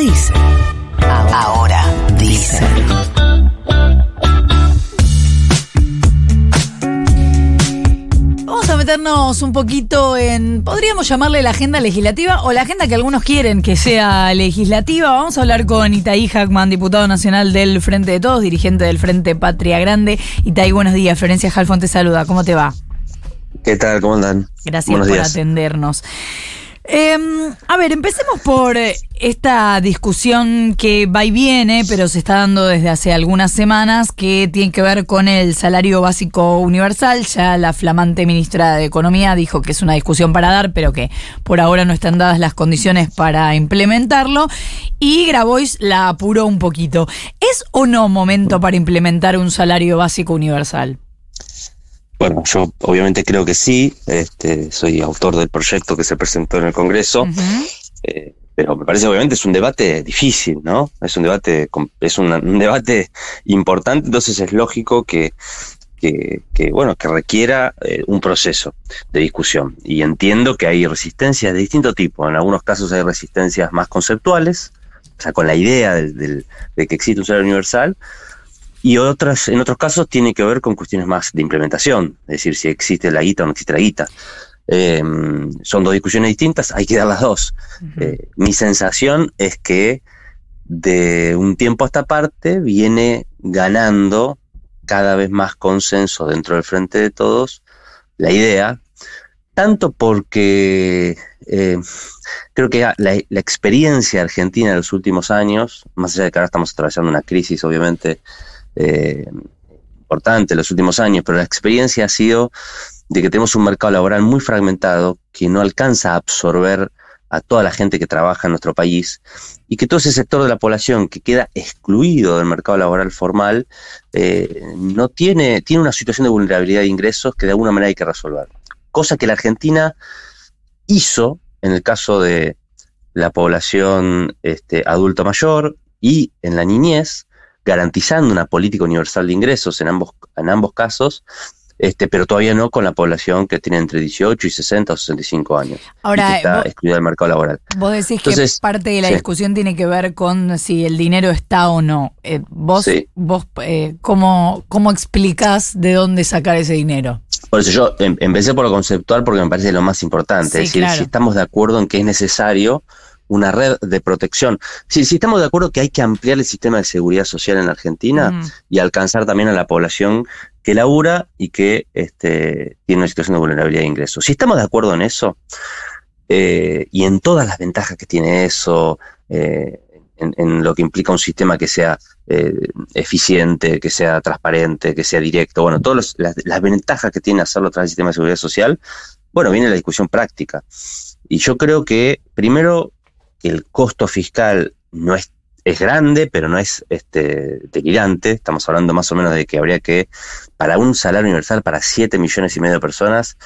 dice. Ahora dice. Vamos a meternos un poquito en, podríamos llamarle la agenda legislativa o la agenda que algunos quieren que sea legislativa. Vamos a hablar con Itaí Hackman, diputado nacional del Frente de Todos, dirigente del Frente Patria Grande. Itaí, buenos días. Florencia Jalfón te saluda. ¿Cómo te va? ¿Qué tal? ¿Cómo andan? Gracias por atendernos. Em, a ver, empecemos por eh, esta discusión que va y viene, pero se está dando desde hace algunas semanas, que tiene que ver con el salario básico universal. Ya la flamante ministra de Economía dijo que es una discusión para dar, pero que por ahora no están dadas las condiciones para implementarlo. Y Grabois la apuró un poquito. ¿Es o no momento para implementar un salario básico universal? Bueno, yo obviamente creo que sí, este, soy autor del proyecto que se presentó en el Congreso, eh, pero me parece obviamente es un debate difícil, ¿no? Es un debate, es un, debate importante, entonces es lógico que, que, bueno, que requiera eh, un proceso de discusión. Y entiendo que hay resistencias de distinto tipo. En algunos casos hay resistencias más conceptuales, o sea, con la idea de que existe un salario universal, y otras, en otros casos tiene que ver con cuestiones más de implementación, es decir, si existe la guita o no existe la guita. Eh, son dos discusiones distintas, hay que dar las dos. Eh, mi sensación es que de un tiempo a esta parte viene ganando cada vez más consenso dentro del frente de todos la idea, tanto porque eh, creo que la, la, experiencia argentina de los últimos años, más allá de que ahora estamos atravesando una crisis obviamente eh, importante en los últimos años, pero la experiencia ha sido de que tenemos un mercado laboral muy fragmentado que no alcanza a absorber a toda la gente que trabaja en nuestro país y que todo ese sector de la población que queda excluido del mercado laboral formal eh, no tiene, tiene una situación de vulnerabilidad de ingresos que de alguna manera hay que resolver. Cosa que la Argentina hizo en el caso de la población este, adulto mayor y en la niñez, garantizando una política universal de ingresos en ambos, en ambos casos, este, pero todavía no con la población que tiene entre 18 y 60 o 65 años. Ahora, está excluida del mercado laboral. Vos decís que parte de la discusión tiene que ver con si el dinero está o no. Eh, vos, vos eh, ¿cómo, ¿cómo explicás de dónde sacar ese dinero? Por eso yo em, empecé por lo conceptual porque me parece lo más importante. es decir, si estamos de acuerdo en que es necesario una red de protección. Si, si estamos de acuerdo que hay que ampliar el sistema de seguridad social en Argentina y alcanzar también a la población que labura y que este, tiene una situación de vulnerabilidad de ingresos. Si estamos de acuerdo en eso eh, y en todas las ventajas que tiene eso, eh, en, lo que implica un sistema que sea eh, eficiente, que sea transparente, que sea directo, bueno, todas las, las, ventajas que tiene hacerlo a través del sistema de seguridad social, bueno, viene la discusión práctica. Y yo creo que primero el costo fiscal no es, es grande, pero no es este, delirante. Estamos hablando más o menos de que habría que, para un salario universal para 7 millones y medio de personas,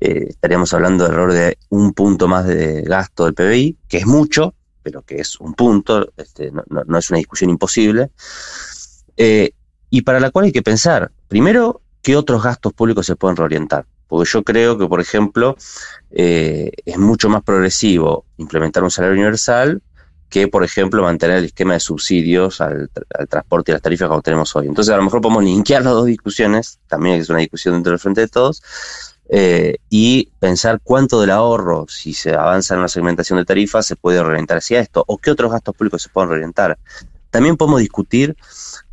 eh, estaríamos hablando de error de un punto más de gasto del PBI, que es mucho, pero que es un punto, este, no, es una discusión imposible, eh, y para la cual hay que pensar, primero, qué otros gastos públicos se pueden reorientar. Porque yo creo que, por ejemplo, eh, es mucho más progresivo implementar un salario universal que, por ejemplo, mantener el esquema de subsidios al, transporte y las tarifas como tenemos hoy. Entonces, a lo mejor podemos linkear las dos discusiones, también es una discusión dentro del frente de todos, eh, y pensar cuánto del ahorro, si se avanza en la segmentación de tarifas, se puede orientar hacia esto, o qué otros gastos públicos se pueden orientar. También podemos discutir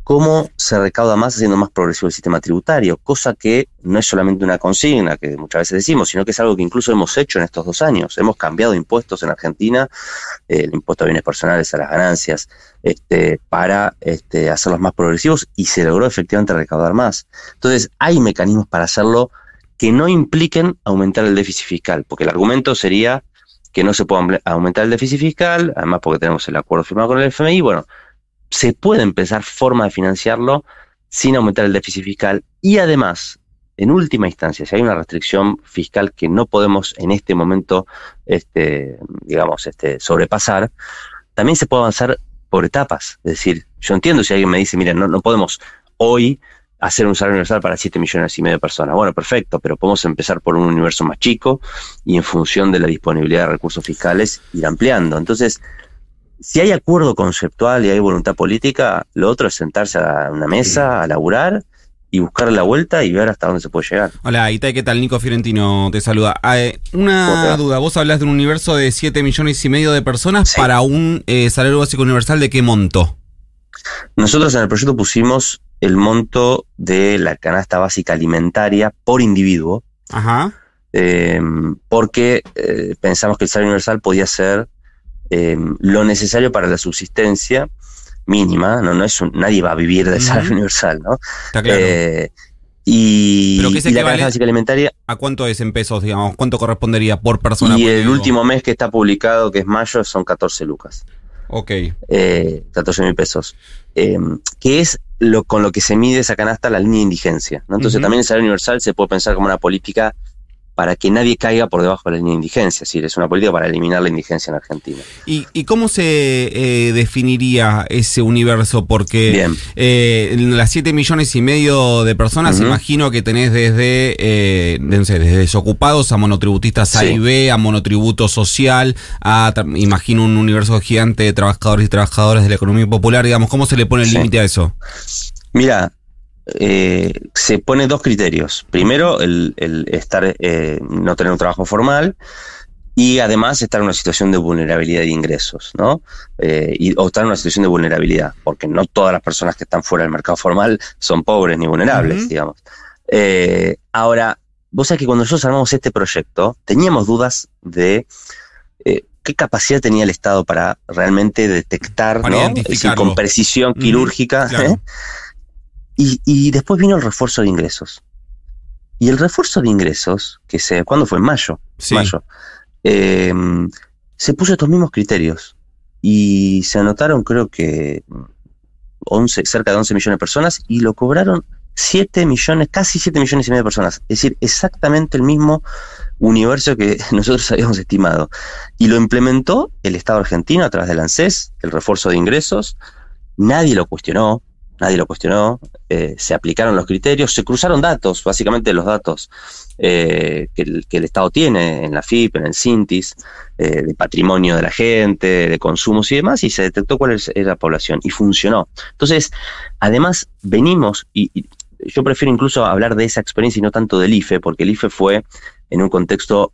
cómo se recauda más haciendo más progresivo el sistema tributario, cosa que no es solamente una consigna que muchas veces decimos, sino que es algo que incluso hemos hecho en estos dos años. Hemos cambiado impuestos en Argentina, eh, el impuesto a bienes personales, a las ganancias, este, para este, hacerlos más progresivos y se logró efectivamente recaudar más. Entonces, hay mecanismos para hacerlo que no impliquen aumentar el déficit fiscal, porque el argumento sería que no se puede aumentar el déficit fiscal, además porque tenemos el acuerdo firmado con el FMI, bueno, se puede empezar forma de financiarlo sin aumentar el déficit fiscal y además, en última instancia, si hay una restricción fiscal que no podemos en este momento, este, digamos, este, sobrepasar, también se puede avanzar por etapas. Es decir, yo entiendo si alguien me dice, mira, no, no podemos hoy hacer un salario universal para 7 millones y medio de personas. Bueno, perfecto, pero podemos empezar por un universo más chico y en función de la disponibilidad de recursos fiscales ir ampliando. Entonces, si hay acuerdo conceptual y hay voluntad política, lo otro es sentarse a una mesa, a laburar y buscar la vuelta y ver hasta dónde se puede llegar. Hola, Ita, ¿qué tal? Nico Fiorentino te saluda. Ah, eh, una duda, vos hablas de un universo de 7 millones y medio de personas para un eh, salario básico universal, ¿de qué monto? Nosotros en el proyecto pusimos el monto de la canasta básica alimentaria por individuo, Ajá. Eh, porque pensamos que el salario universal podía ser lo necesario para la subsistencia mínima, no, no es nadie va a vivir del salario universal, ¿no? Está claro. Eh, y, la canasta básica alimentaria. ¿A cuánto es en pesos, digamos? ¿Cuánto correspondería por persona? Y el último mes que está publicado, que es mayo, son 14 lucas. Ok. Eh, 14 mil pesos. Eh, que es lo con lo que se mide esa canasta la línea de indigencia. ¿no? Entonces también el salario universal se puede pensar como una política para que nadie caiga por debajo de la línea de indigencia. Es decir, es una política para eliminar la indigencia en Argentina. ¿Y, cómo se eh, definiría ese universo? Porque eh, las 7 millones y medio de personas, imagino que tenés desde, eh, desde desocupados a monotributistas A y B, a monotributo social, a, imagino, un universo gigante de trabajadores y trabajadoras de la economía popular. Digamos, ¿cómo se le pone el límite a eso? Mira, eh, se pone dos criterios. Primero, el, estar, eh, no tener un trabajo formal y además estar en una situación de vulnerabilidad de ingresos, ¿no? Eh, y, o estar en una situación de vulnerabilidad, porque no todas las personas que están fuera del mercado formal son pobres ni vulnerables, digamos. ahora, vos sabés que cuando nosotros armamos este proyecto, teníamos dudas de qué capacidad tenía el Estado para realmente detectar, ¿no? con precisión quirúrgica. Y, después vino el refuerzo de ingresos. Y el refuerzo de ingresos, que se, ¿cuándo fue? En mayo. Mayo. Em, se puso estos mismos criterios. Y se anotaron, creo que 11, cerca de 11 millones de personas, y lo cobraron 7 millones, casi 7 millones y medio de personas. Es decir, exactamente el mismo universo que nosotros habíamos estimado. Y lo implementó el Estado argentino a través del ANSES, el refuerzo de ingresos. Nadie lo cuestionó, nadie lo cuestionó, eh, se aplicaron los criterios, se cruzaron datos, básicamente los datos eh, que, el, Estado tiene en la FIP, en el CINTIS, eh, de patrimonio de la gente, de consumos y demás, y se detectó cuál es, la población, y funcionó. Entonces, además, venimos, y, yo prefiero incluso hablar de esa experiencia y no tanto del IFE, porque el IFE fue en un contexto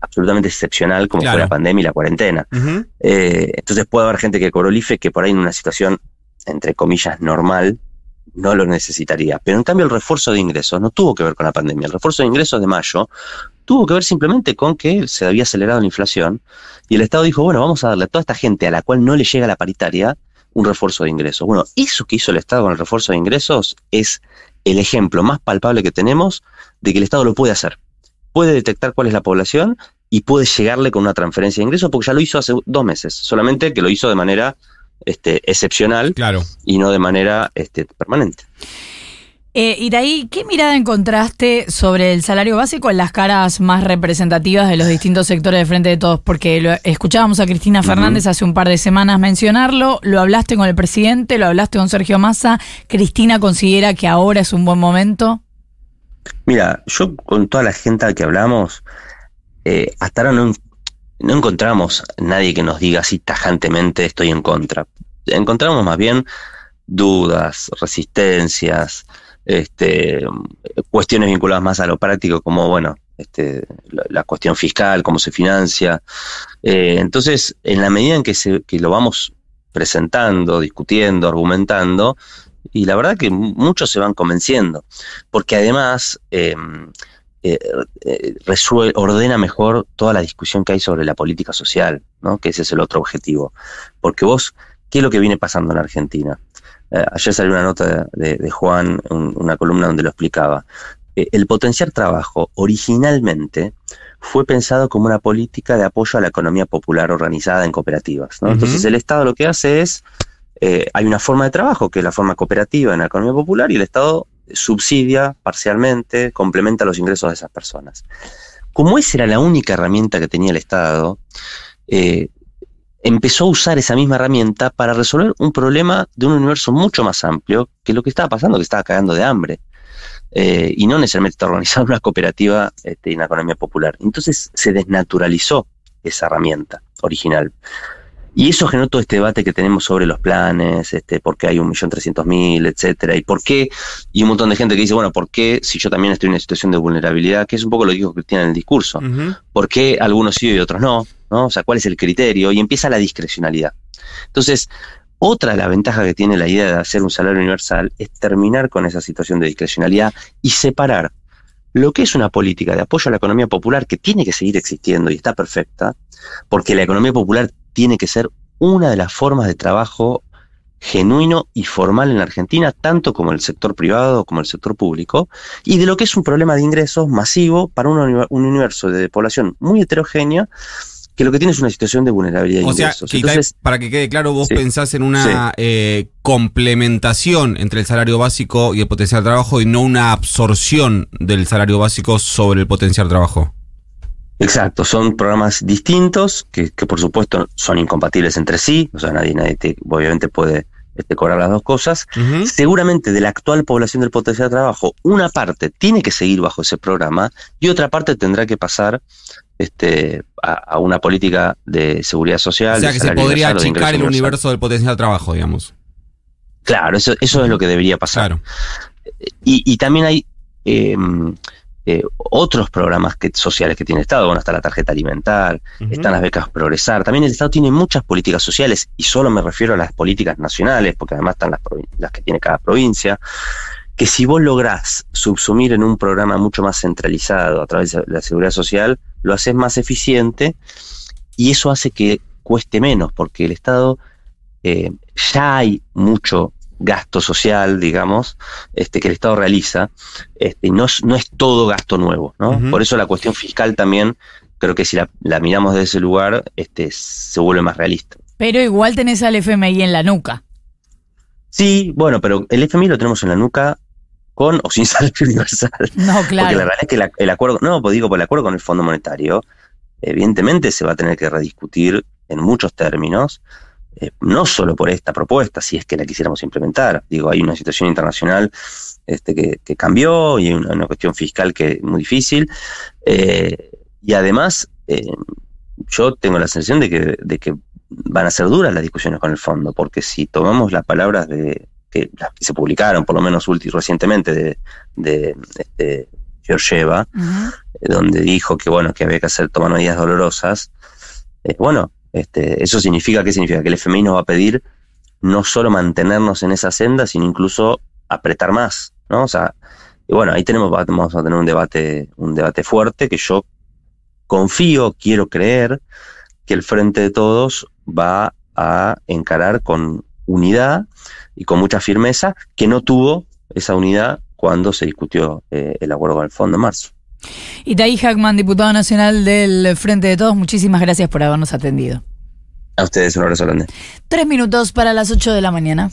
absolutamente excepcional como fue la pandemia y la cuarentena. entonces puede haber gente que cobró el IFE que por ahí en una situación entre comillas, normal, no lo necesitaría. Pero en cambio el refuerzo de ingresos no tuvo que ver con la pandemia. El refuerzo de ingresos de mayo tuvo que ver simplemente con que se había acelerado la inflación y el Estado dijo, bueno, vamos a darle a toda esta gente a la cual no le llega la paritaria un refuerzo de ingresos. Bueno, eso que hizo el Estado con el refuerzo de ingresos es el ejemplo más palpable que tenemos de que el Estado lo puede hacer. Puede detectar cuál es la población y puede llegarle con una transferencia de ingresos porque ya lo hizo hace dos meses, solamente que lo hizo de manera este, excepcional claro. y no de manera este, permanente. Eh, y de ahí, ¿qué mirada encontraste sobre el salario básico en las caras más representativas de los distintos sectores de Frente de Todos? Porque lo, escuchábamos a Cristina Fernández hace un par de semanas mencionarlo, lo hablaste con el presidente, lo hablaste con Sergio Massa. ¿Cristina considera que ahora es un buen momento? Mira, yo con toda la gente a la que hablamos, eh, hasta ahora no, no encontramos nadie que nos diga así tajantemente estoy en contra. Encontramos más bien dudas, resistencias, este, cuestiones vinculadas más a lo práctico, como bueno, este, la, cuestión fiscal, cómo se financia. Eh, entonces, en la medida en que, se, que lo vamos presentando, discutiendo, argumentando, y la verdad que muchos se van convenciendo, porque además eh, eh, eh ordena mejor toda la discusión que hay sobre la política social, ¿no? que ese es el otro objetivo. Porque vos, ¿qué es lo que viene pasando en Argentina? Eh, ayer salió una nota de, Juan, una columna donde lo explicaba. Eh, el potenciar trabajo originalmente fue pensado como una política de apoyo a la economía popular organizada en cooperativas. Entonces el Estado lo que hace es, hay una forma de trabajo que es la forma cooperativa en la economía popular y el Estado subsidia parcialmente, complementa los ingresos de esas personas. Como esa era la única herramienta que tenía el Estado, eh, empezó a usar esa misma herramienta para resolver un problema de un universo mucho más amplio que lo que estaba pasando, que estaba cagando de hambre. Eh, y no necesariamente está organizando una cooperativa este, en la economía popular. Entonces se desnaturalizó esa herramienta original. Y eso generó todo este debate que tenemos sobre los planes, este, por qué hay un millón trescientos mil, etcétera, y por qué, y un montón de gente que dice, bueno, ¿por qué si yo también estoy en una situación de vulnerabilidad? Que es un poco lo que dijo Cristina en el discurso. ¿Por qué algunos sí y otros no? ¿no? O sea, ¿cuál es el criterio? Y empieza la discrecionalidad. Entonces, otra de las ventajas que tiene la idea de hacer un salario universal es terminar con esa situación de discrecionalidad y separar lo que es una política de apoyo a la economía popular que tiene que seguir existiendo y está perfecta, porque la economía popular tiene que ser una de las formas de trabajo genuino y formal en la Argentina, tanto como el sector privado como el sector público, y de lo que es un problema de ingresos masivo para un, universo de población muy heterogénea que lo que tiene es una situación de vulnerabilidad. O sea, para que quede claro, vos pensás en una eh, complementación entre el salario básico y el potencial de trabajo y no una absorción del salario básico sobre el potencial de trabajo. Exacto, son programas distintos que, por supuesto son incompatibles entre sí, o sea, nadie, nadie obviamente puede este, cobrar las dos cosas. Seguramente de la actual población del potencial de trabajo, una parte tiene que seguir bajo ese programa y otra parte tendrá que pasar este, a, una política de seguridad social. O sea, que se podría achicar el universo del potencial de trabajo, digamos. Claro, eso, eso es lo que debería pasar. Y, también hay em, eh, otros programas que, sociales que tiene el Estado. Bueno, está la tarjeta alimentar, están las becas Progresar. También el Estado tiene muchas políticas sociales, y solo me refiero a las políticas nacionales, porque además están las, las que tiene cada provincia que si vos lográs subsumir en un programa mucho más centralizado a través de la seguridad social, lo haces más eficiente y eso hace que cueste menos, porque el Estado eh, ya hay mucho gasto social, digamos, este, que el Estado realiza, este, no, no es todo gasto nuevo, ¿no? Por eso la cuestión fiscal también, creo que si la, miramos desde ese lugar, este, se vuelve más realista. Pero igual tenés al FMI en la nuca. Sí, bueno, pero el FMI lo tenemos en la nuca con o sin salario universal. No, claro. Porque la verdad es que el acuerdo, no, pues digo, por el acuerdo con el Fondo Monetario, evidentemente se va a tener que rediscutir en muchos términos, eh, no solo por esta propuesta, si es que la quisiéramos implementar. Digo, hay una situación internacional este, que, cambió y una, una, cuestión fiscal que es muy difícil. Eh, y además, eh, yo tengo la sensación de que, de que van a ser duras las discusiones con el fondo, porque si tomamos las palabras de, que, se publicaron, por lo menos recientemente, de, de, de Georgieva, eh, donde dijo que bueno, que había que hacer tomar medidas dolorosas. Bueno, este, eso significa, ¿qué significa? Que el FMI nos va a pedir no solo mantenernos en esa senda, sino incluso apretar más, ¿no? O sea, y bueno, ahí tenemos, vamos a tener un debate, un debate fuerte que yo confío, quiero creer que el Frente de Todos va a encarar con unidad y con mucha firmeza, que no tuvo esa unidad cuando se discutió eh, el acuerdo con el fondo en marzo. Itaí Hackman, diputado nacional del Frente de Todos, muchísimas gracias por habernos atendido. A ustedes, un abrazo grande. Tres minutos para las ocho de la mañana.